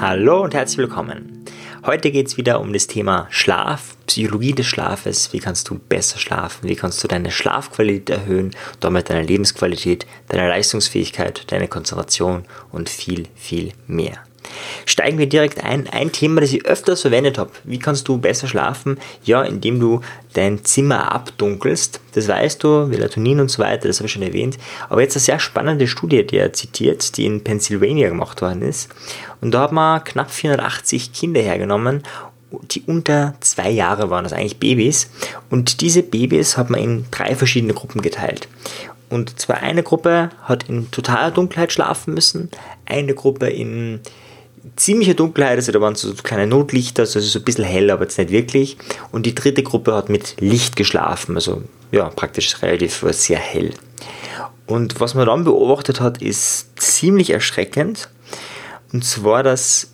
Hallo und herzlich willkommen. Heute geht es wieder um das Thema Schlaf, Psychologie des Schlafes. Wie kannst du besser schlafen? Wie kannst du deine Schlafqualität erhöhen? Damit deine Lebensqualität, deine Leistungsfähigkeit, deine Konzentration und viel, viel mehr. Steigen wir direkt ein. Ein Thema, das ich öfters verwendet habe. Wie kannst du besser schlafen? Ja, indem du dein Zimmer abdunkelst. Das weißt du, Melatonin und so weiter, das habe ich schon erwähnt. Aber jetzt eine sehr spannende Studie, die er zitiert, die in Pennsylvania gemacht worden ist. Und da hat man knapp 480 Kinder hergenommen die unter zwei Jahre waren, also eigentlich Babys. Und diese Babys hat man in drei verschiedene Gruppen geteilt. Und zwar eine Gruppe hat in totaler Dunkelheit schlafen müssen, eine Gruppe in ziemliche Dunkelheit, also da waren so kleine Notlichter, also so ein bisschen hell, aber jetzt nicht wirklich. Und die dritte Gruppe hat mit Licht geschlafen, also ja, praktisch relativ sehr hell. Und was man dann beobachtet hat, ist ziemlich erschreckend. Und zwar, dass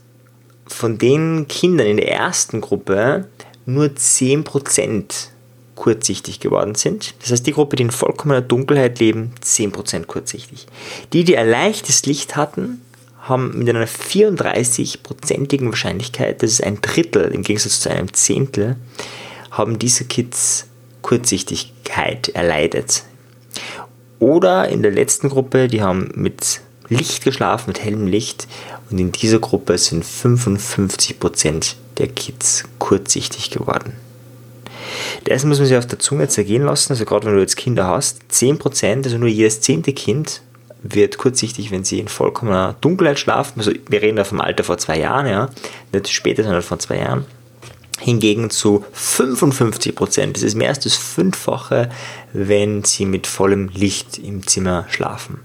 von den Kindern in der ersten Gruppe nur 10% kurzsichtig geworden sind. Das heißt, die Gruppe, die in vollkommener Dunkelheit leben, 10% kurzsichtig. Die, die ein leichtes Licht hatten, haben mit einer 34-prozentigen Wahrscheinlichkeit, das ist ein Drittel im Gegensatz zu einem Zehntel, haben diese Kids Kurzsichtigkeit erleidet. Oder in der letzten Gruppe, die haben mit Licht geschlafen, mit hellem Licht. Und in dieser Gruppe sind 55% der Kids kurzsichtig geworden. Das muss man sich auf der Zunge zergehen lassen. Also gerade wenn du jetzt Kinder hast, 10%, also nur jedes zehnte Kind wird kurzsichtig, wenn sie in vollkommener Dunkelheit schlafen. Also wir reden da vom Alter vor zwei Jahren, ja, nicht später, sondern vor zwei Jahren. Hingegen zu 55 Prozent, das ist mehr als das Fünffache, wenn sie mit vollem Licht im Zimmer schlafen.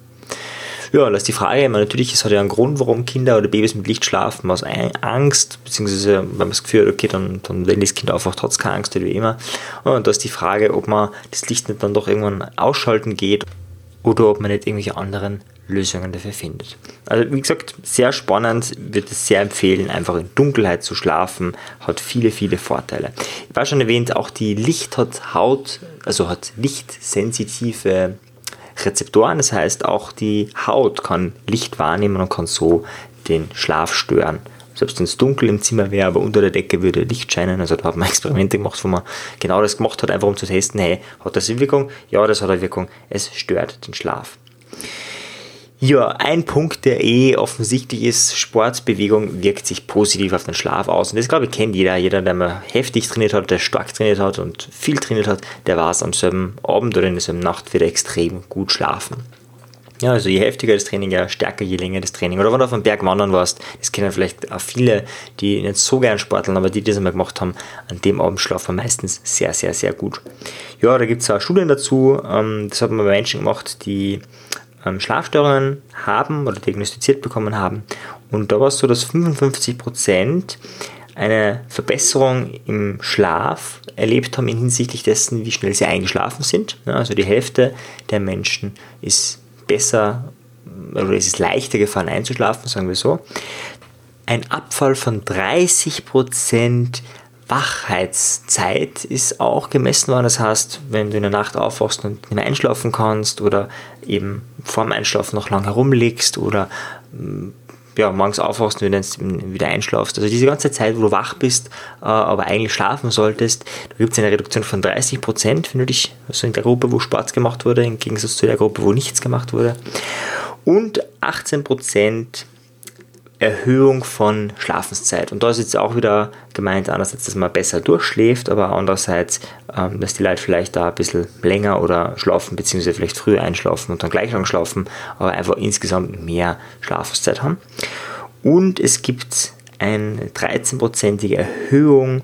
Ja, das ist die Frage, natürlich, es hat ja einen Grund, warum Kinder oder Babys mit Licht schlafen, aus Angst, beziehungsweise wenn man das Gefühl hat, okay, dann, dann wenn das Kind einfach trotz keine Angst oder wie immer. Und da ist die Frage, ob man das Licht nicht dann doch irgendwann ausschalten geht oder ob man nicht irgendwelche anderen Lösungen dafür findet. Also wie gesagt, sehr spannend, würde es sehr empfehlen, einfach in Dunkelheit zu schlafen, hat viele, viele Vorteile. Ich war schon erwähnt, auch die Licht hat Haut, also hat lichtsensitive Rezeptoren, das heißt auch die Haut kann Licht wahrnehmen und kann so den Schlaf stören selbst wenn es dunkel im Zimmer wäre, aber unter der Decke würde Licht scheinen. Also da hat man Experimente gemacht, wo man genau das gemacht hat, einfach um zu testen, hey, hat das eine Wirkung? Ja, das hat eine Wirkung. Es stört den Schlaf. Ja, ein Punkt, der eh offensichtlich ist, Sportbewegung wirkt sich positiv auf den Schlaf aus. Und das, glaube ich, kennt jeder. Jeder, der mal heftig trainiert hat, der stark trainiert hat und viel trainiert hat, der war es am selben Abend oder in derselben Nacht wieder extrem gut schlafen. Ja, also je heftiger das Training, ja stärker, je länger das Training. Oder wenn du auf dem Berg wandern warst, das kennen vielleicht auch viele, die nicht so gern sporteln, aber die, die das einmal gemacht haben, an dem Abend schlafen meistens sehr, sehr, sehr gut. Ja, da gibt es auch Studien dazu. Ähm, das hat man bei Menschen gemacht, die ähm, Schlafstörungen haben oder diagnostiziert bekommen haben. Und da war es so, dass 55% eine Verbesserung im Schlaf erlebt haben hinsichtlich dessen, wie schnell sie eingeschlafen sind. Also die Hälfte der Menschen ist besser oder es ist leichter gefallen einzuschlafen, sagen wir so. Ein Abfall von 30% Wachheitszeit ist auch gemessen worden. Das heißt, wenn du in der Nacht aufwachst und nicht mehr einschlafen kannst oder eben vorm Einschlafen noch lang herumliegst oder ja, morgens aufwachst und wieder einschlafst. Also diese ganze Zeit, wo du wach bist, äh, aber eigentlich schlafen solltest, da gibt es eine Reduktion von 30 Prozent, wenn du dich, also in der Gruppe, wo Sport gemacht wurde, im Gegensatz zu der Gruppe, wo nichts gemacht wurde. Und 18 Prozent Erhöhung von Schlafenszeit. Und da ist jetzt auch wieder gemeint, einerseits, dass man besser durchschläft, aber andererseits, ähm, dass die Leute vielleicht da ein bisschen länger oder schlafen, beziehungsweise vielleicht früher einschlafen und dann gleich lang schlafen, aber einfach insgesamt mehr Schlafenszeit haben. Und es gibt eine 13-prozentige Erhöhung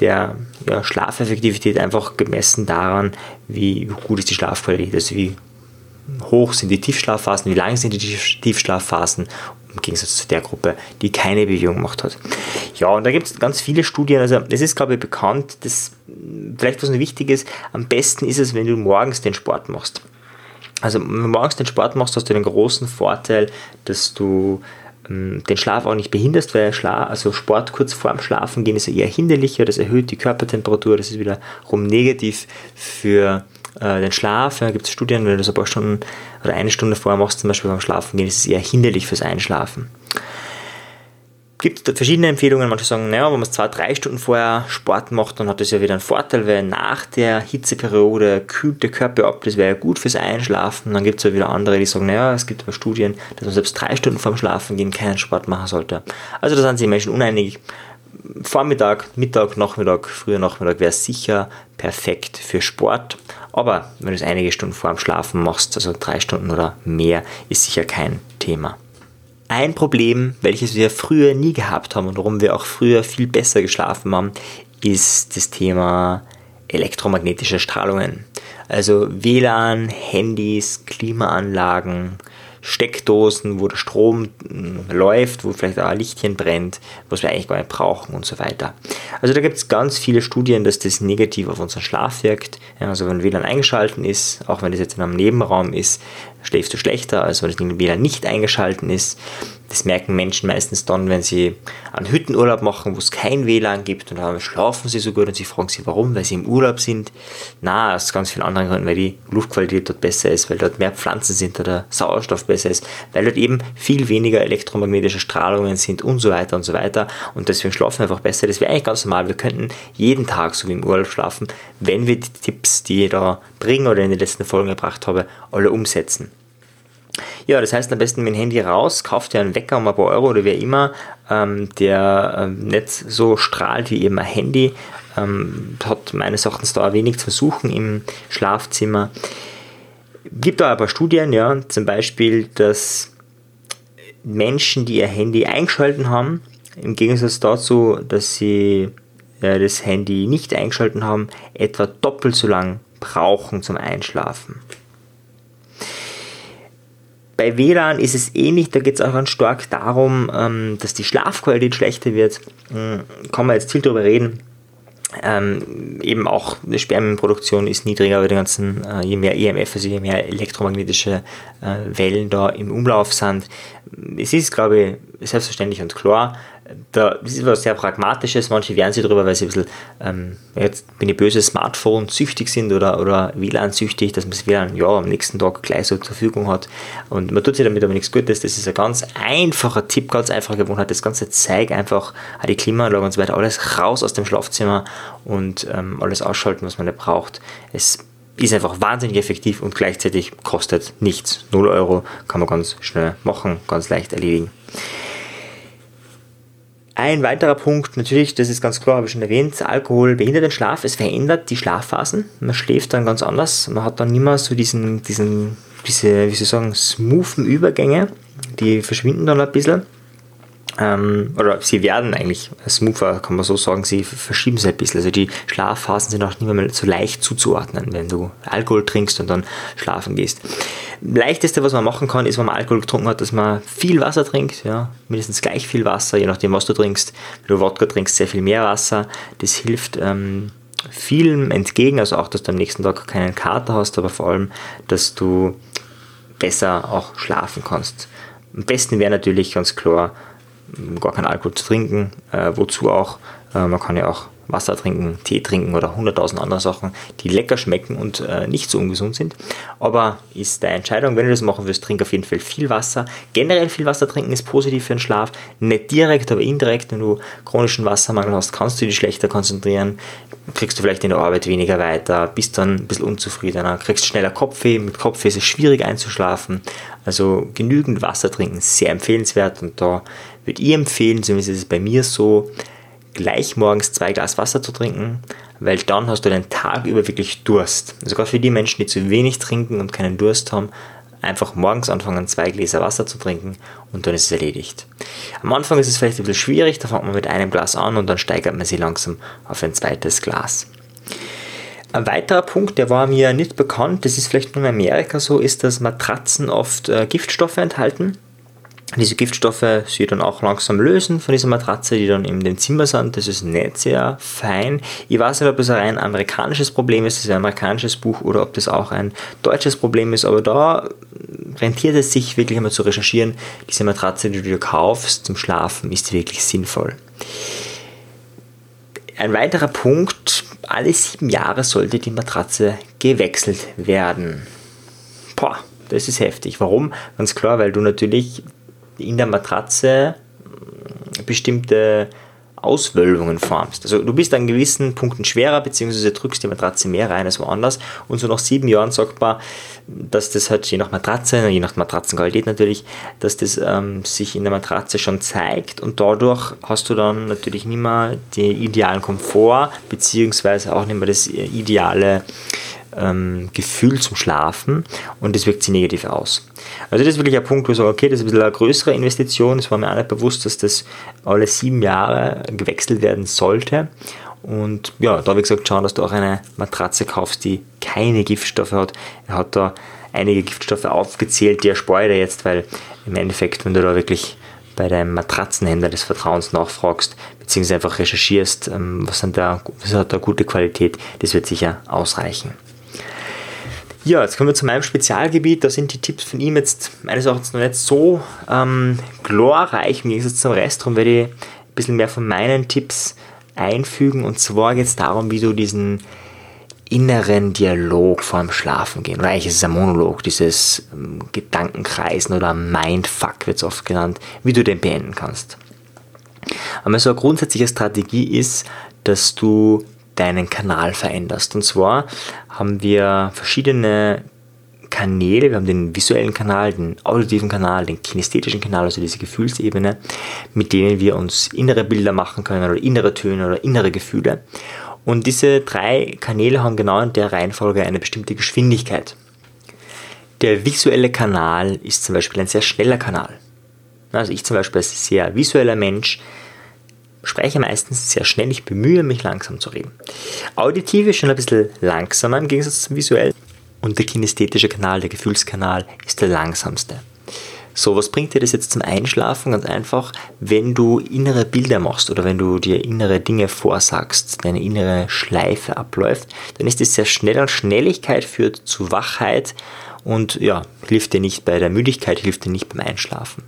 der ja, Schlafeffektivität, einfach gemessen daran, wie gut ist die Schlafqualität, also wie hoch sind die Tiefschlafphasen, wie lang sind die Tiefschlafphasen im Gegensatz zu der Gruppe, die keine Bewegung gemacht hat. Ja, und da gibt es ganz viele Studien. Also es ist, glaube ich, bekannt, dass vielleicht was noch wichtig ist, am besten ist es, wenn du morgens den Sport machst. Also wenn du morgens den Sport machst, hast du den großen Vorteil, dass du ähm, den Schlaf auch nicht behinderst, weil Schlaf, also Sport kurz vorm Schlafen gehen ist eher hinderlicher, das erhöht die Körpertemperatur, das ist wiederum negativ für äh, den Schlaf. Da ja, gibt es Studien, wenn du so ein paar Stunden oder eine Stunde vorher machst, zum Beispiel beim Schlafen gehen, ist es eher hinderlich fürs Einschlafen gibt verschiedene Empfehlungen. Manche sagen, naja, wenn man es zwei, drei Stunden vorher Sport macht, dann hat das ja wieder einen Vorteil, weil nach der Hitzeperiode kühlt der Körper ab, das wäre ja gut fürs Einschlafen. Dann gibt es ja wieder andere, die sagen, naja, es gibt aber Studien, dass man selbst drei Stunden vorm Schlafen gehen keinen Sport machen sollte. Also da sind sich Menschen uneinig. Vormittag, Mittag, Nachmittag, früher Nachmittag wäre sicher perfekt für Sport. Aber wenn du es einige Stunden vor dem Schlafen machst, also drei Stunden oder mehr, ist sicher kein Thema. Ein Problem, welches wir früher nie gehabt haben und warum wir auch früher viel besser geschlafen haben, ist das Thema elektromagnetische Strahlungen. Also WLAN, Handys, Klimaanlagen, Steckdosen, wo der Strom hm, läuft, wo vielleicht auch ein Lichtchen brennt, was wir eigentlich gar nicht brauchen und so weiter. Also da gibt es ganz viele Studien, dass das negativ auf unseren Schlaf wirkt. Also wenn WLAN eingeschaltet ist, auch wenn das jetzt in einem Nebenraum ist, schläfst du schlechter, als wenn das WLAN nicht eingeschaltet ist. Das merken Menschen meistens dann, wenn sie einen Hüttenurlaub machen, wo es kein WLAN gibt und dann schlafen sie so gut und sie fragen sich, warum, weil sie im Urlaub sind. Na, aus ganz vielen anderen Gründen, weil die Luftqualität dort besser ist, weil dort mehr Pflanzen sind oder der Sauerstoff besser ist, weil dort eben viel weniger elektromagnetische Strahlungen sind und so weiter und so weiter und deswegen schlafen wir einfach besser. Das wäre eigentlich ganz normal. Wir könnten jeden Tag so wie im Urlaub schlafen, wenn wir die Tipps, die ich da bringe oder in den letzten Folgen gebracht habe, alle umsetzen. Ja, das heißt am besten mit dem Handy raus, kauft ihr einen Wecker um ein paar Euro oder wer immer, ähm, der ähm, nicht so strahlt wie eben ein Handy. Ähm, hat meines Erachtens da wenig zu suchen im Schlafzimmer. Gibt da ein paar Studien, ja, zum Beispiel, dass Menschen, die ihr Handy eingeschalten haben, im Gegensatz dazu, dass sie äh, das Handy nicht eingeschalten haben, etwa doppelt so lang brauchen zum Einschlafen. Bei WLAN ist es ähnlich, da geht es auch ganz stark darum, ähm, dass die Schlafqualität schlechter wird. Hm, kann man jetzt viel darüber reden. Ähm, eben auch die Spermienproduktion ist niedriger, weil die ganzen, äh, je mehr EMF, also je mehr elektromagnetische äh, Wellen da im Umlauf sind. Es ist, glaube ich, selbstverständlich und klar, da, das ist was sehr Pragmatisches. Manche wehren sich darüber, weil sie ein bisschen, ähm, jetzt bin ich böse, Smartphone süchtig sind oder, oder WLAN süchtig, dass man das WLAN ja am nächsten Tag gleich so zur Verfügung hat. Und man tut sich damit aber nichts Gutes. Das ist ein ganz einfacher Tipp, ganz einfache Gewohnheit. Das Ganze zeigt einfach die Klimaanlage und so weiter, alles raus aus dem Schlafzimmer und ähm, alles ausschalten, was man nicht braucht. Es ist einfach wahnsinnig effektiv und gleichzeitig kostet nichts. 0 Euro kann man ganz schnell machen, ganz leicht erledigen. Ein weiterer Punkt, natürlich, das ist ganz klar, habe ich schon erwähnt, Alkohol behindert den Schlaf, es verändert die Schlafphasen, man schläft dann ganz anders, man hat dann nicht mehr so diesen, diesen diese, wie soll ich sagen, smoothen Übergänge, die verschwinden dann ein bisschen ähm, oder sie werden eigentlich smoother, kann man so sagen, sie verschieben sich ein bisschen. Also die Schlafphasen sind auch nicht mehr so leicht zuzuordnen, wenn du Alkohol trinkst und dann schlafen gehst. Leichteste, was man machen kann, ist, wenn man Alkohol getrunken hat, dass man viel Wasser trinkt, ja, mindestens gleich viel Wasser, je nachdem, was du trinkst. Wenn du Wodka trinkst, sehr viel mehr Wasser. Das hilft ähm, vielem entgegen, also auch, dass du am nächsten Tag keinen Kater hast, aber vor allem, dass du besser auch schlafen kannst. Am besten wäre natürlich ganz klar, gar keinen Alkohol zu trinken. Äh, wozu auch? Äh, man kann ja auch Wasser trinken, Tee trinken oder hunderttausend andere Sachen, die lecker schmecken und äh, nicht so ungesund sind. Aber ist deine Entscheidung, wenn du das machen willst, trink auf jeden Fall viel Wasser. Generell viel Wasser trinken ist positiv für den Schlaf. Nicht direkt, aber indirekt. Wenn du chronischen Wassermangel hast, kannst du dich schlechter konzentrieren, kriegst du vielleicht in der Arbeit weniger weiter, bist dann ein bisschen unzufriedener, kriegst schneller Kopfweh. Mit Kopfweh ist es schwierig einzuschlafen. Also genügend Wasser trinken, sehr empfehlenswert und da würde ich empfehlen, zumindest ist es bei mir so, gleich morgens zwei Glas Wasser zu trinken, weil dann hast du den Tag über wirklich Durst. Sogar für die Menschen, die zu wenig trinken und keinen Durst haben, einfach morgens anfangen, zwei Gläser Wasser zu trinken und dann ist es erledigt. Am Anfang ist es vielleicht ein bisschen schwierig, da fängt man mit einem Glas an und dann steigert man sich langsam auf ein zweites Glas. Ein weiterer Punkt, der war mir nicht bekannt, das ist vielleicht nur in Amerika so, ist, dass Matratzen oft äh, Giftstoffe enthalten diese Giftstoffe sich dann auch langsam lösen von dieser Matratze, die dann in dem Zimmer sind. Das ist nicht sehr fein. Ich weiß nicht, ob das ein rein amerikanisches Problem ist, das ist ein amerikanisches Buch, oder ob das auch ein deutsches Problem ist, aber da rentiert es sich wirklich einmal zu recherchieren. Diese Matratze, die du dir kaufst zum Schlafen, ist wirklich sinnvoll. Ein weiterer Punkt, alle sieben Jahre sollte die Matratze gewechselt werden. Boah, das ist heftig. Warum? Ganz klar, weil du natürlich in der Matratze bestimmte Auswölbungen formst. Also du bist an gewissen Punkten schwerer, beziehungsweise drückst die Matratze mehr rein als woanders. Und so nach sieben Jahren sagt man, dass das halt je nach Matratze, je nach Matratzenqualität natürlich, dass das ähm, sich in der Matratze schon zeigt und dadurch hast du dann natürlich nicht mehr den idealen Komfort, beziehungsweise auch nicht mehr das ideale ähm, Gefühl zum Schlafen und das wirkt sich negativ aus. Also das ist wirklich ein Punkt, wo ich sage, okay, das ist ein bisschen eine größere Investition. Es war mir auch nicht bewusst, dass das alle sieben Jahre gewechselt werden sollte. Und ja, da ich gesagt, schauen, dass du auch eine Matratze kaufst, die keine Giftstoffe hat. Er hat da einige Giftstoffe aufgezählt, die erspare ich jetzt, weil im Endeffekt, wenn du da wirklich bei deinem Matratzenhändler des Vertrauens nachfragst, beziehungsweise einfach recherchierst, ähm, was, da, was hat da gute Qualität, das wird sicher ausreichen. Ja, jetzt kommen wir zu meinem Spezialgebiet. Da sind die Tipps von ihm jetzt meines Erachtens noch nicht so ähm, glorreich im Gegensatz zum Rest. Darum werde ich ein bisschen mehr von meinen Tipps einfügen. Und zwar geht es darum, wie du diesen inneren Dialog vor dem Schlafen gehen. Oder eigentlich ist es ein Monolog, dieses ähm, Gedankenkreisen oder Mindfuck wird es oft genannt, wie du den beenden kannst. Aber so eine grundsätzliche Strategie ist, dass du deinen Kanal veränderst. Und zwar haben wir verschiedene Kanäle. Wir haben den visuellen Kanal, den auditiven Kanal, den kinästhetischen Kanal, also diese Gefühlsebene, mit denen wir uns innere Bilder machen können oder innere Töne oder innere Gefühle. Und diese drei Kanäle haben genau in der Reihenfolge eine bestimmte Geschwindigkeit. Der visuelle Kanal ist zum Beispiel ein sehr schneller Kanal. Also ich zum Beispiel als sehr visueller Mensch spreche meistens sehr schnell, ich bemühe mich langsam zu reden. Auditiv ist schon ein bisschen langsamer im Gegensatz zum visuellen. Und der kinästhetische Kanal, der Gefühlskanal, ist der langsamste. So, was bringt dir das jetzt zum Einschlafen? Ganz einfach, wenn du innere Bilder machst oder wenn du dir innere Dinge vorsagst, deine innere Schleife abläuft, dann ist es sehr schnell und Schnelligkeit führt zu Wachheit und ja, hilft dir nicht bei der Müdigkeit, hilft dir nicht beim Einschlafen.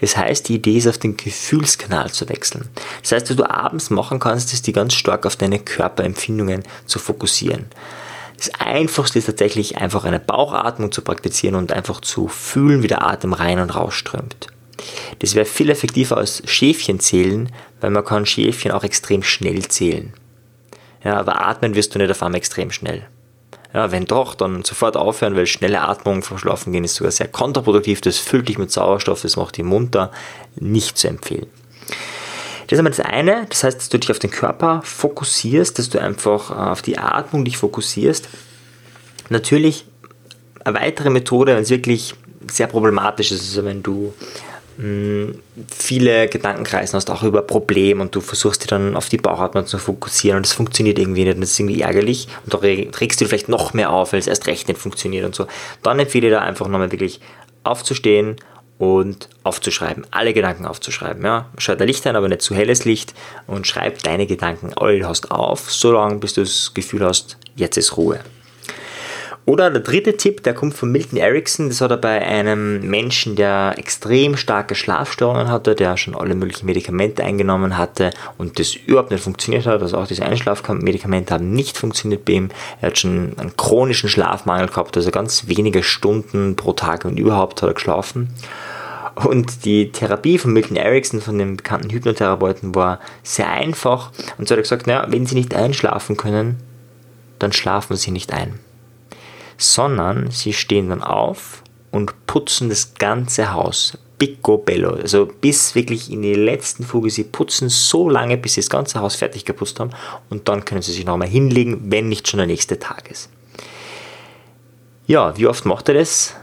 Das heißt, die Idee ist, auf den Gefühlskanal zu wechseln. Das heißt, was du abends machen kannst, ist, die ganz stark auf deine Körperempfindungen zu fokussieren. Das Einfachste ist tatsächlich einfach eine Bauchatmung zu praktizieren und einfach zu fühlen, wie der Atem rein und raus strömt. Das wäre viel effektiver als Schäfchen zählen, weil man kann Schäfchen auch extrem schnell zählen. Ja, aber atmen wirst du nicht auf einmal extrem schnell. Ja, wenn doch, dann sofort aufhören, weil schnelle Atmung vom Schlafen gehen ist sogar sehr kontraproduktiv. Das füllt dich mit Sauerstoff, das macht dich munter. Nicht zu empfehlen. Das ist einmal das eine, das heißt, dass du dich auf den Körper fokussierst, dass du einfach äh, auf die Atmung dich fokussierst. Natürlich eine weitere Methode, wenn es wirklich sehr problematisch ist, also wenn du viele Gedanken kreisen hast, auch über Probleme und du versuchst dich dann auf die Bauchatmung zu fokussieren und das funktioniert irgendwie nicht und das ist irgendwie ärgerlich und da trägst du vielleicht noch mehr auf, weil es erst recht nicht funktioniert und so. Dann empfehle ich da einfach nochmal wirklich aufzustehen und aufzuschreiben, alle Gedanken aufzuschreiben. Ja. Schalt ein Licht ein, aber nicht zu helles Licht und schreib deine Gedanken all hast auf, so lange bis du das Gefühl hast, jetzt ist Ruhe. Oder der dritte Tipp, der kommt von Milton Erickson. Das hat er bei einem Menschen, der extrem starke Schlafstörungen hatte, der schon alle möglichen Medikamente eingenommen hatte und das überhaupt nicht funktioniert hat. Also auch diese Einschlafmedikamente haben nicht funktioniert bei ihm. Er hat schon einen chronischen Schlafmangel gehabt, also ganz wenige Stunden pro Tag und überhaupt hat er geschlafen. Und die Therapie von Milton Erickson, von dem bekannten Hypnotherapeuten, war sehr einfach. Und so hat er gesagt, naja, wenn Sie nicht einschlafen können, dann schlafen Sie nicht ein sondern sie stehen dann auf und putzen das ganze Haus. Picobello, also bis wirklich in die letzten Fuge. Sie putzen so lange, bis sie das ganze Haus fertig geputzt haben und dann können sie sich nochmal hinlegen, wenn nicht schon der nächste Tag ist. Ja, wie oft macht er das?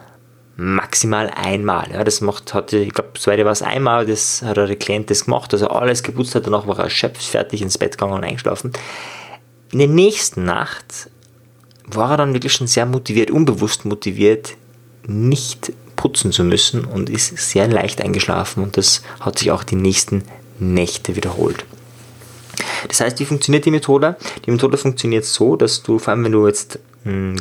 Maximal einmal. Ja, das macht, hatte, ich glaube, zweite war es einmal, das hat der Klient das gemacht, also alles geputzt hat, danach war er erschöpft, fertig ins Bett gegangen und eingeschlafen. In der nächsten Nacht war er dann wirklich schon sehr motiviert, unbewusst motiviert, nicht putzen zu müssen und ist sehr leicht eingeschlafen und das hat sich auch die nächsten Nächte wiederholt. Das heißt, wie funktioniert die Methode? Die Methode funktioniert so, dass du, vor allem wenn du jetzt hm,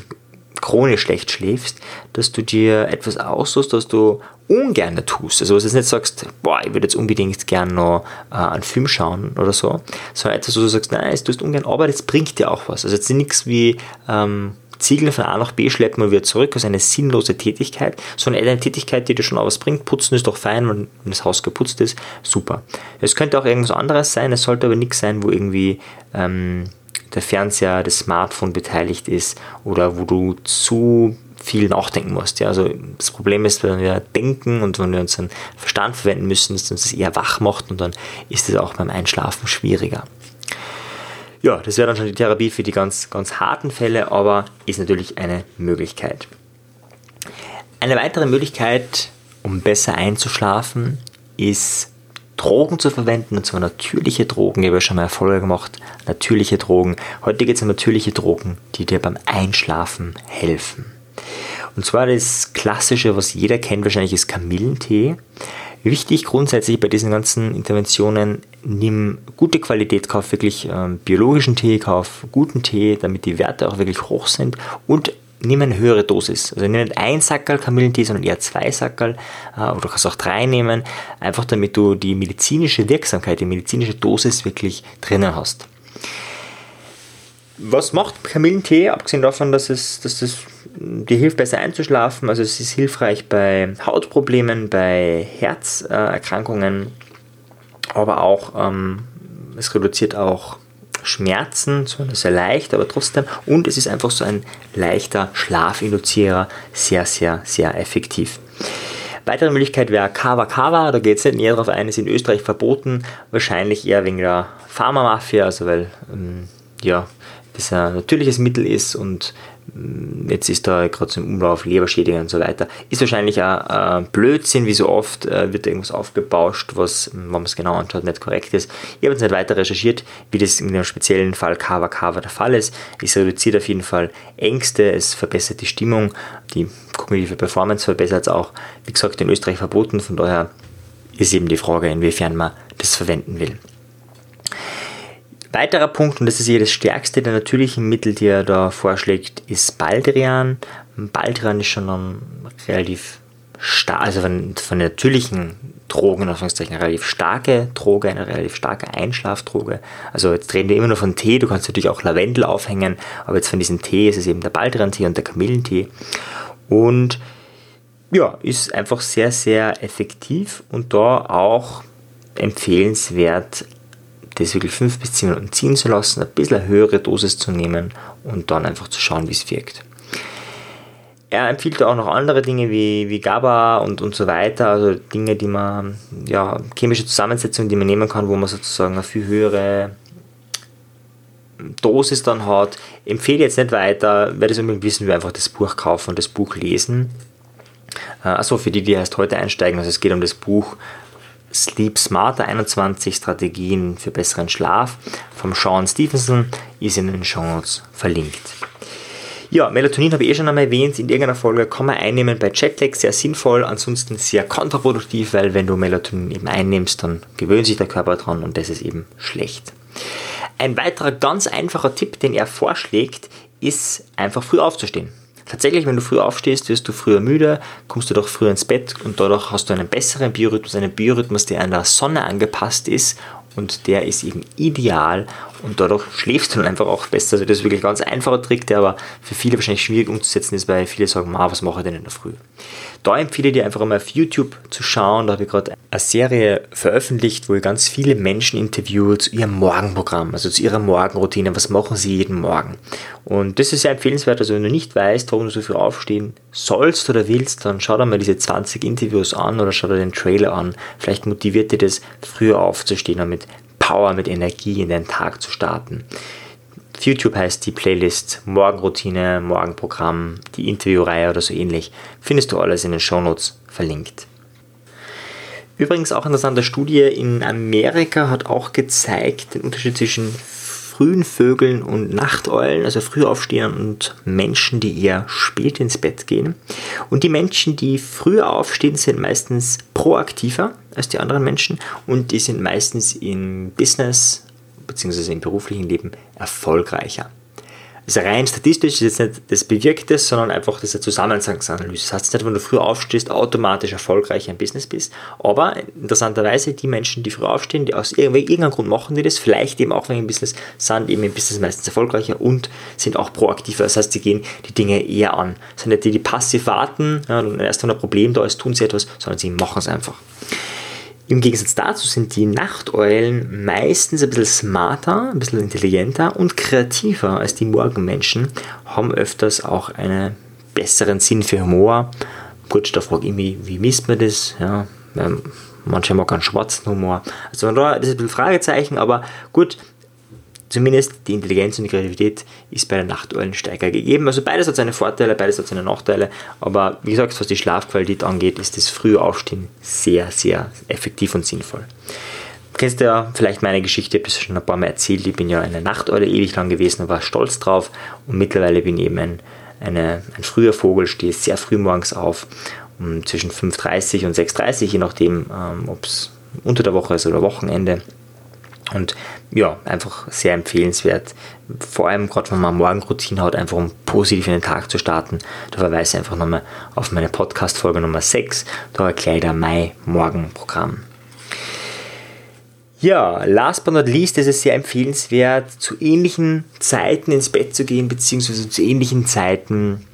chronisch schlecht schläfst, dass du dir etwas aussuchst, das du ungern tust. Also, dass du jetzt nicht sagst, boah, ich würde jetzt unbedingt gern noch äh, einen Film schauen oder so, sondern etwas, wo du sagst, nein, das tust ungern, aber das bringt dir auch was. Also, jetzt nichts wie, ähm, Ziegel von A nach B schleppen und wieder zurück, also eine sinnlose Tätigkeit, sondern eine Tätigkeit, die dir schon auch was bringt. Putzen ist doch fein, wenn das Haus geputzt ist, super. Es könnte auch irgendwas anderes sein, es sollte aber nichts sein, wo irgendwie ähm, der Fernseher, das Smartphone beteiligt ist oder wo du zu viel nachdenken musst. Ja, also das Problem ist, wenn wir denken und wenn wir unseren Verstand verwenden müssen, dass uns das eher wach macht und dann ist es auch beim Einschlafen schwieriger. Ja, das wäre dann schon die Therapie für die ganz, ganz harten Fälle, aber ist natürlich eine Möglichkeit. Eine weitere Möglichkeit, um besser einzuschlafen, ist Drogen zu verwenden, und zwar natürliche Drogen. Ich habe ja schon mal Erfolge gemacht. Natürliche Drogen. Heute geht es um natürliche Drogen, die dir beim Einschlafen helfen. Und zwar das Klassische, was jeder kennt, wahrscheinlich ist Kamillentee. Wichtig grundsätzlich bei diesen ganzen Interventionen, nimm gute Qualität, kauf wirklich ähm, biologischen Tee, kauf guten Tee, damit die Werte auch wirklich hoch sind und nimm eine höhere Dosis. Also nimm nicht ein Sackerl Kamillentee, sondern eher zwei Sackerl äh, oder du kannst auch drei nehmen, einfach damit du die medizinische Wirksamkeit, die medizinische Dosis wirklich drinnen hast. Was macht Kamillentee, abgesehen davon, dass es, dass es dir hilft, besser einzuschlafen? Also es ist hilfreich bei Hautproblemen, bei Herzerkrankungen, aber auch ähm, es reduziert auch Schmerzen, zwar sehr leicht, aber trotzdem. Und es ist einfach so ein leichter Schlafinduzierer, sehr, sehr, sehr effektiv. Weitere Möglichkeit wäre Kava Kava, da geht es nicht näher darauf ein, ist in Österreich verboten, wahrscheinlich eher wegen der Pharmamafia, also weil ähm, ja, das ein natürliches Mittel ist und Jetzt ist da gerade so im Umlauf Leberschädigung und so weiter. Ist wahrscheinlich auch äh, Blödsinn, wie so oft äh, wird irgendwas aufgebauscht, was, wenn man es genau anschaut, nicht korrekt ist. Ich habe jetzt nicht weiter recherchiert, wie das in dem speziellen Fall Kava Kava der Fall ist. Es reduziert auf jeden Fall Ängste, es verbessert die Stimmung, die kognitive Performance verbessert es auch. Wie gesagt, in Österreich verboten, von daher ist eben die Frage, inwiefern man das verwenden will. Weiterer Punkt, und das ist hier das stärkste der natürlichen Mittel, die er da vorschlägt, ist Baldrian. Baldrian ist schon ein relativ stark, also von, von natürlichen Drogen, in Anführungszeichen, eine relativ starke Droge, eine relativ starke Einschlafdroge. Also jetzt reden wir immer nur von Tee, du kannst natürlich auch Lavendel aufhängen, aber jetzt von diesem Tee ist es eben der Baldrian-Tee und der Kamillentee. Und ja, ist einfach sehr, sehr effektiv und da auch empfehlenswert, das wirklich 5 bis 10 Minuten ziehen zu lassen, ein bisschen eine höhere Dosis zu nehmen und dann einfach zu schauen, wie es wirkt. Er empfiehlt auch noch andere Dinge wie, wie GABA und, und so weiter, also Dinge, die man, ja, chemische Zusammensetzungen, die man nehmen kann, wo man sozusagen eine viel höhere Dosis dann hat. Empfehle jetzt nicht weiter, wer das unbedingt wissen will, einfach das Buch kaufen und das Buch lesen. Also für die, die erst heute einsteigen, also es geht um das Buch Sleep Smarter 21 Strategien für besseren Schlaf vom Sean Stevenson ist in den Show Notes verlinkt. Ja, Melatonin habe ich eh schon einmal erwähnt, in irgendeiner Folge kann man einnehmen bei Jetlag, sehr sinnvoll, ansonsten sehr kontraproduktiv, weil wenn du Melatonin eben einnimmst, dann gewöhnt sich der Körper dran und das ist eben schlecht. Ein weiterer ganz einfacher Tipp, den er vorschlägt, ist einfach früh aufzustehen. Tatsächlich, wenn du früh aufstehst, wirst du früher müde, kommst du doch früher ins Bett und dadurch hast du einen besseren Biorhythmus, einen Biorhythmus, der an der Sonne angepasst ist und der ist eben ideal und dadurch schläfst du dann einfach auch besser. Also das ist wirklich ein ganz einfacher Trick, der aber für viele wahrscheinlich schwierig umzusetzen ist, weil viele sagen, was mache ich denn in der Früh? Da empfehle ich dir einfach mal auf YouTube zu schauen. Da habe ich gerade eine Serie veröffentlicht, wo ich ganz viele Menschen interviewe zu ihrem Morgenprogramm, also zu ihrer Morgenroutine. Was machen sie jeden Morgen? Und das ist sehr empfehlenswert. Also wenn du nicht weißt, warum du so früh aufstehen sollst oder willst, dann schau dir mal diese 20 Interviews an oder schau dir den Trailer an. Vielleicht motiviert dir das, früher aufzustehen und mit Power, mit Energie in den Tag zu starten. YouTube heißt die Playlist Morgenroutine, Morgenprogramm, die Interviewreihe oder so ähnlich. Findest du alles in den Shownotes verlinkt. Übrigens auch interessante Studie in Amerika hat auch gezeigt den Unterschied zwischen frühen Vögeln und Nachteulen, also Frühaufstehern und Menschen, die eher spät ins Bett gehen. Und die Menschen, die früher aufstehen, sind meistens proaktiver als die anderen Menschen und die sind meistens im Business bzw. im beruflichen Leben erfolgreicher. ist rein statistisch, ist jetzt nicht das bewirkt sondern einfach eine Zusammenhangsanalyse. Das heißt nicht, wenn du früh aufstehst, automatisch erfolgreich im Business bist. Aber interessanterweise, die Menschen, die früh aufstehen, die aus irgendeinem Grund machen die das, vielleicht eben auch wegen im Business, sind eben im Business meistens erfolgreicher und sind auch proaktiver. Das heißt, sie gehen die Dinge eher an. Das sind nicht die, die passiv warten ja, und erst wenn ein Problem da ist, tun sie etwas, sondern sie machen es einfach. Im Gegensatz dazu sind die Nachteulen meistens ein bisschen smarter, ein bisschen intelligenter und kreativer als die Morgenmenschen, haben öfters auch einen besseren Sinn für Humor. Gut, da frage ich mich, wie misst man das? Ja, manche mag einen schwarzen Humor. Also da ist ein bisschen Fragezeichen, aber gut, zumindest die Intelligenz und die Kreativität ist bei den Nachteulen stärker gegeben. Also beides hat seine Vorteile, beides hat seine Nachteile. Aber wie gesagt, was die Schlafqualität angeht, ist das frühe Aufstehen sehr, sehr effektiv und sinnvoll. Du kennst ja vielleicht meine Geschichte, ich habe schon ein paar Mal erzählt. Ich bin ja eine Nachteule ewig lang gewesen und war stolz drauf. Und mittlerweile bin ich eben ein, eine, ein früher Vogel, stehe sehr früh morgens auf, um zwischen 5.30 und 6.30 je nachdem, ähm, ob es unter der Woche ist oder Wochenende. Und ja, einfach sehr empfehlenswert. Vor allem gerade, wenn man Morgenroutine hat, einfach um positiv in den Tag zu starten. Da verweise ich einfach nochmal auf meine Podcast-Folge Nummer 6. Da erkläre ich da mein Morgenprogramm. Ja, last but not least ist es sehr empfehlenswert, zu ähnlichen Zeiten ins Bett zu gehen, beziehungsweise zu ähnlichen Zeiten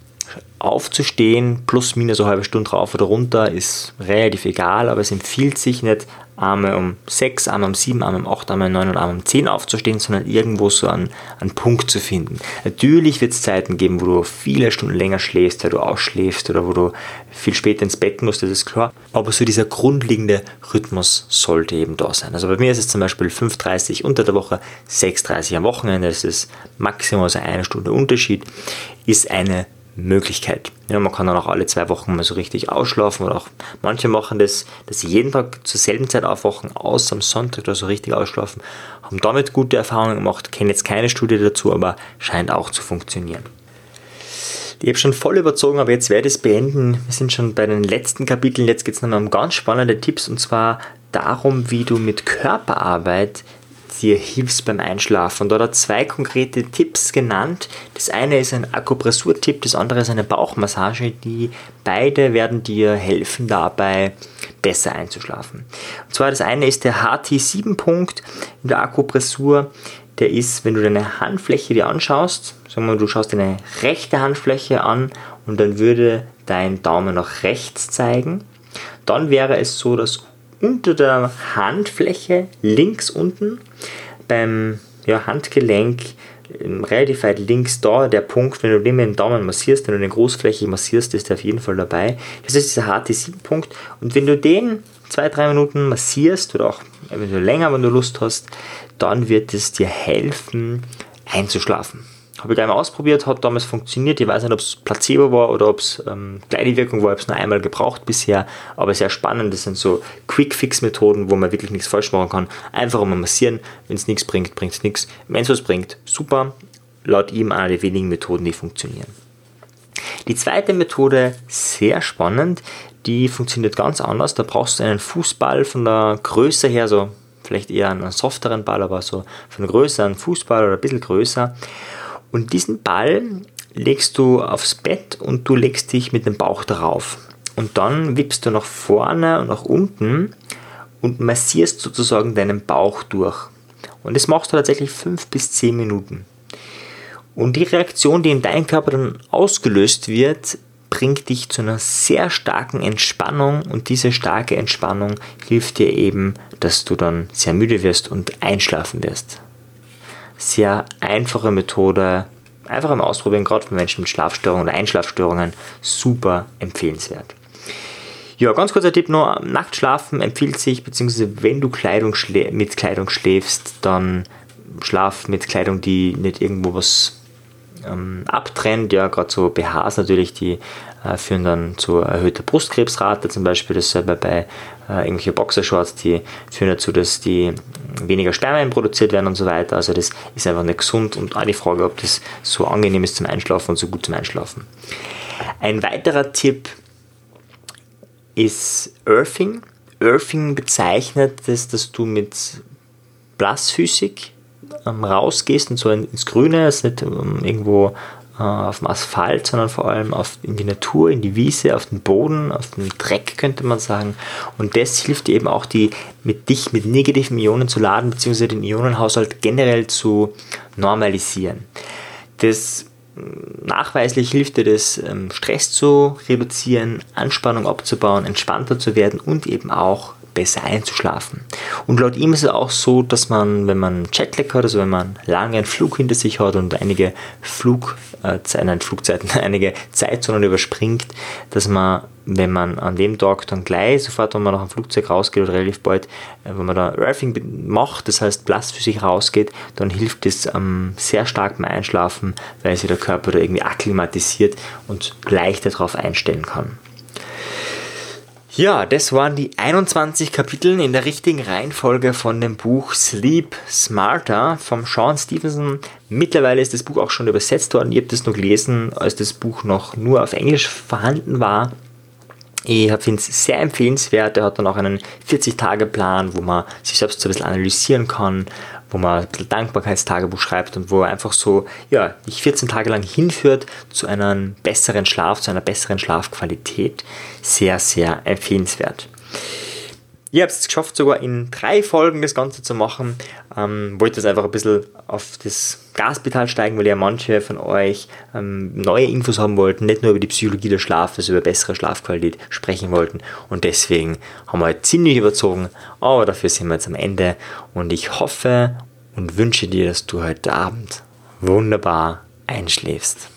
aufzustehen, plus minus eine halbe Stunde rauf oder runter, ist relativ egal, aber es empfiehlt sich nicht, einmal um 6, einmal um 7, einmal um 8, einmal um 9 und einmal um 10 aufzustehen, sondern irgendwo so einen, einen Punkt zu finden. Natürlich wird es Zeiten geben, wo du viele Stunden länger schläfst, weil du ausschläfst oder wo du viel später ins Bett musst, das ist klar. Aber so dieser grundlegende Rhythmus sollte eben da sein. Also bei mir ist es zum Beispiel 5.30 unter der Woche, 6.30 am Wochenende, das ist maximal so eine Stunde Unterschied, ist eine Möglichkeit. Ja, man kann dann auch alle zwei Wochen mal so richtig ausschlafen oder auch manche machen das, dass sie jeden Tag zur selben Zeit aufwachen, außer am Sonntag oder so richtig ausschlafen, haben damit gute Erfahrungen gemacht, kenne jetzt keine Studie dazu, aber scheint auch zu funktionieren. Ich habe schon voll überzogen, aber jetzt werde ich es beenden. Wir sind schon bei den letzten Kapiteln. Jetzt geht es nochmal um ganz spannende Tipps und zwar darum, wie du mit Körperarbeit dir hilfst beim Einschlafen. Und da hat er zwei konkrete Tipps genannt. Das eine ist ein Akupressur-Tipp, das andere ist eine Bauchmassage. Die beide werden dir helfen dabei, besser einzuschlafen. Und zwar das eine ist der HT7-Punkt in der Akupressur. Der ist, wenn du deine Handfläche dir anschaust, sagen wir mal, du schaust deine rechte Handfläche an und dann würde dein Daumen nach rechts zeigen. Dann wäre es so, dass unter der Handfläche links unten beim ja, Handgelenk ähm, relativ weit links da der Punkt, wenn du den mit dem Daumen massierst, wenn du den großflächig massierst, ist der auf jeden Fall dabei. Das ist dieser HT7-Punkt und wenn du den zwei, drei Minuten massierst oder auch eventuell länger, wenn du Lust hast, dann wird es dir helfen einzuschlafen. Habe ich einmal ausprobiert, hat damals funktioniert. Ich weiß nicht, ob es Placebo war oder ob es ähm, kleine Wirkung war. Ich habe es nur einmal gebraucht bisher, aber sehr spannend. Das sind so Quick-Fix-Methoden, wo man wirklich nichts falsch machen kann. Einfach mal massieren. Wenn es nichts bringt, bringt es nichts. Wenn es was bringt, super. Laut ihm eine der wenigen Methoden, die funktionieren. Die zweite Methode, sehr spannend, die funktioniert ganz anders. Da brauchst du einen Fußball von der Größe her, so vielleicht eher einen softeren Ball, aber so von der Größe einen Fußball oder ein bisschen größer. Und diesen Ball legst du aufs Bett und du legst dich mit dem Bauch darauf. Und dann wippst du nach vorne und nach unten und massierst sozusagen deinen Bauch durch. Und das machst du tatsächlich 5 bis 10 Minuten. Und die Reaktion, die in deinem Körper dann ausgelöst wird, bringt dich zu einer sehr starken Entspannung und diese starke Entspannung hilft dir eben, dass du dann sehr müde wirst und einschlafen wirst sehr einfache Methode, einfach im Ausprobieren, gerade für Menschen mit Schlafstörungen oder Einschlafstörungen, super empfehlenswert. Ja, ganz kurzer Tipp nur, Nachtschlafen empfiehlt sich, beziehungsweise wenn du Kleidung mit Kleidung schläfst, dann schlaf mit Kleidung, die nicht irgendwo was ähm, abtrennt. Ja, gerade so BHs natürlich, die äh, führen dann zu erhöhter Brustkrebsrate zum Beispiel. Dasselbe bei äh, irgendwelche Boxershorts, die führen dazu, dass die weniger Spermien produziert werden und so weiter. Also das ist einfach nicht gesund und auch die Frage, ob das so angenehm ist zum Einschlafen und so gut zum Einschlafen. Ein weiterer Tipp ist Earthing. Earthing bezeichnet das, dass du mit blassfüßig ähm, rausgehst und so ins Grüne, ist nicht ähm, irgendwo äh, auf dem Asphalt, sondern vor allem auf, in die Natur, in die Wiese, auf den Boden, auf den Dreck könnte man sagen. Und das hilft dir eben auch, die mit dich mit negativen Ionen zu laden, beziehungsweise den Ionenhaushalt generell zu normalisieren. Das nachweislich hilft dir das, ähm, Stress zu reduzieren, Anspannung abzubauen, entspannter zu werden und eben auch besser einzuschlafen. Und laut ihm ist es auch so, dass man, wenn man Jetlag hat, also wenn man lange einen Flug hinter sich hat und einige Flug, äh, nein, Flugzeiten, einige Zeitzonen überspringt, dass man, wenn man an dem Tag dann gleich, sofort, wenn man nach dem Flugzeug rausgeht oder relativ bald, äh, wenn man da Earthing macht, das heißt Platz für sich rausgeht, dann hilft es ähm, sehr stark beim Einschlafen, weil sich der Körper da irgendwie akklimatisiert und leichter darauf einstellen kann. Ja, das waren die 21 Kapitel in der richtigen Reihenfolge von dem Buch Sleep Smarter vom Sean Stevenson. Mittlerweile ist das Buch auch schon übersetzt worden. Ich habe das noch gelesen, als das Buch noch nur auf Englisch vorhanden war. Ich finde es sehr empfehlenswert. Er hat dann auch einen 40-Tage-Plan, wo man sich selbst so ein bisschen analysieren kann, wo man ein bisschen Dankbarkeitstagebuch schreibt und wo er einfach so, ja, dich 14 Tage lang hinführt zu einem besseren Schlaf, zu einer besseren Schlafqualität. Sehr, sehr empfehlenswert. Ich habe es geschafft, sogar in drei Folgen das Ganze zu machen. Ähm, wollte jetzt einfach ein bisschen auf das Gaspedal steigen, weil ja manche von euch ähm, neue Infos haben wollten, nicht nur über die Psychologie des Schlafes, über bessere Schlafqualität sprechen wollten. Und deswegen haben wir ziemlich überzogen, aber dafür sind wir jetzt am Ende. Und ich hoffe und wünsche dir, dass du heute Abend wunderbar einschläfst.